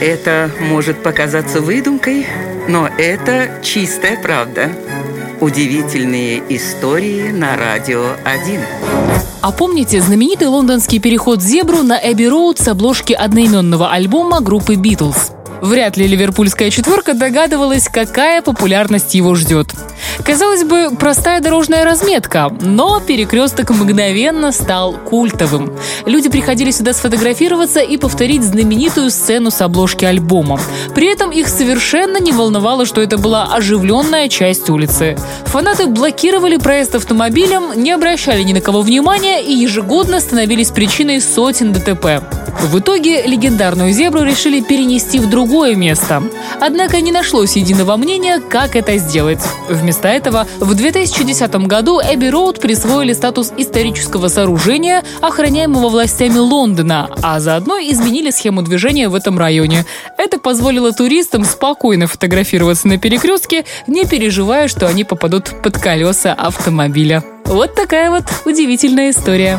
Это может показаться выдумкой, но это чистая правда. Удивительные истории на радио 1. А помните знаменитый лондонский переход Зебру на Эбби Роуд с обложки одноименного альбома группы «Битлз»? Вряд ли ливерпульская четверка догадывалась, какая популярность его ждет. Казалось бы, простая дорожная разметка, но перекресток мгновенно стал культовым. Люди приходили сюда сфотографироваться и повторить знаменитую сцену с обложки альбома. При этом их совершенно не волновало, что это была оживленная часть улицы. Фанаты блокировали проезд автомобилем, не обращали ни на кого внимания и ежегодно становились причиной сотен ДТП. В итоге легендарную зебру решили перенести в другое место. Однако не нашлось единого мнения, как это сделать. Вместо этого в 2010 году Эбби Роуд присвоили статус исторического сооружения, охраняемого властями Лондона, а заодно изменили схему движения в этом районе. Это позволило туристам спокойно фотографироваться на перекрестке, не переживая, что они попадут под колеса автомобиля. Вот такая вот удивительная история.